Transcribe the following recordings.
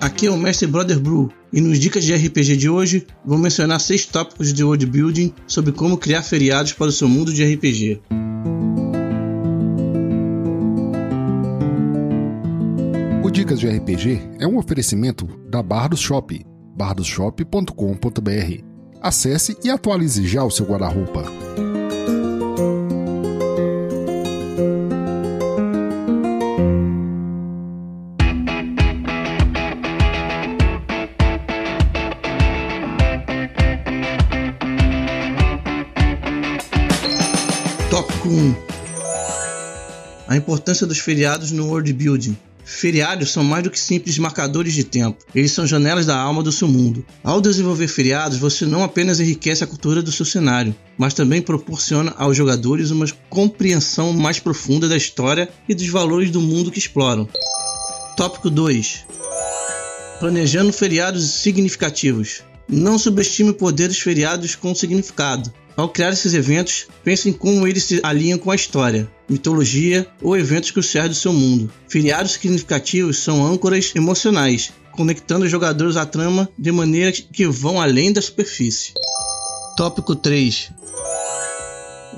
Aqui é o Mestre Brother Brew e nos Dicas de RPG de hoje vou mencionar seis tópicos de world building sobre como criar feriados para o seu mundo de RPG. O Dicas de RPG é um oferecimento da Barra do Shop, barradoshop.com.br. Acesse e atualize já o seu guarda-roupa. Tópico 1 A importância dos feriados no world building. Feriados são mais do que simples marcadores de tempo, eles são janelas da alma do seu mundo. Ao desenvolver feriados, você não apenas enriquece a cultura do seu cenário, mas também proporciona aos jogadores uma compreensão mais profunda da história e dos valores do mundo que exploram. Tópico 2 Planejando feriados significativos. Não subestime o poder dos feriados com significado. Ao criar esses eventos, pense em como eles se alinham com a história, mitologia ou eventos cruciais do seu mundo. Feriados significativos são âncoras emocionais, conectando os jogadores à trama de maneira que vão além da superfície. Tópico 3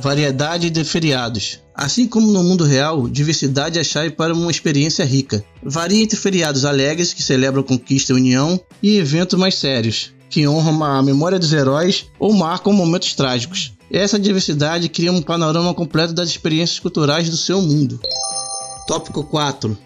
Variedade de feriados. Assim como no mundo real, diversidade é chave para uma experiência rica. Varia entre feriados alegres que celebram conquista e união e eventos mais sérios, que honram a memória dos heróis ou marcam momentos trágicos. Essa diversidade cria um panorama completo das experiências culturais do seu mundo. Tópico 4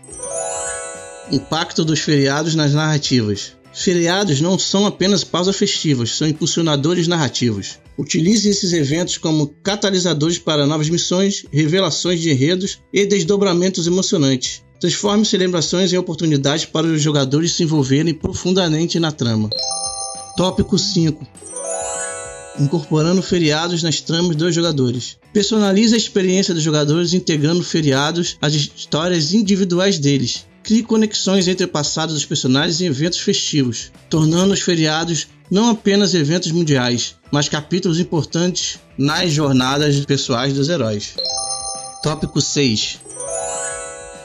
Impacto dos feriados nas narrativas. Feriados não são apenas pausas festivas, são impulsionadores narrativos. Utilize esses eventos como catalisadores para novas missões, revelações de enredos e desdobramentos emocionantes. Transforme celebrações em oportunidades para os jogadores se envolverem profundamente na trama. Tópico 5 Incorporando feriados nas tramas dos jogadores. Personalize a experiência dos jogadores integrando feriados às histórias individuais deles. Crie conexões entre o passado dos personagens e eventos festivos, tornando os feriados não apenas eventos mundiais, mas capítulos importantes nas jornadas pessoais dos heróis. Tópico 6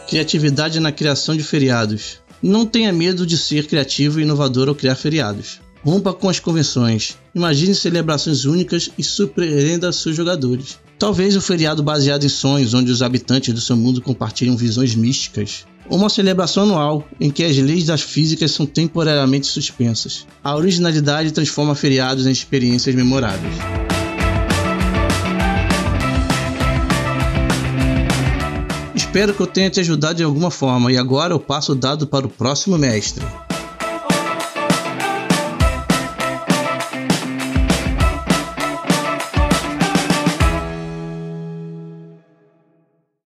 Criatividade na criação de feriados. Não tenha medo de ser criativo e inovador ao criar feriados. Rompa com as convenções. Imagine celebrações únicas e surpreenda seus jogadores. Talvez um feriado baseado em sonhos, onde os habitantes do seu mundo compartilham visões místicas. Uma celebração anual em que as leis das físicas são temporariamente suspensas. A originalidade transforma feriados em experiências memoráveis. Espero que eu tenha te ajudado de alguma forma e agora eu passo o dado para o próximo mestre.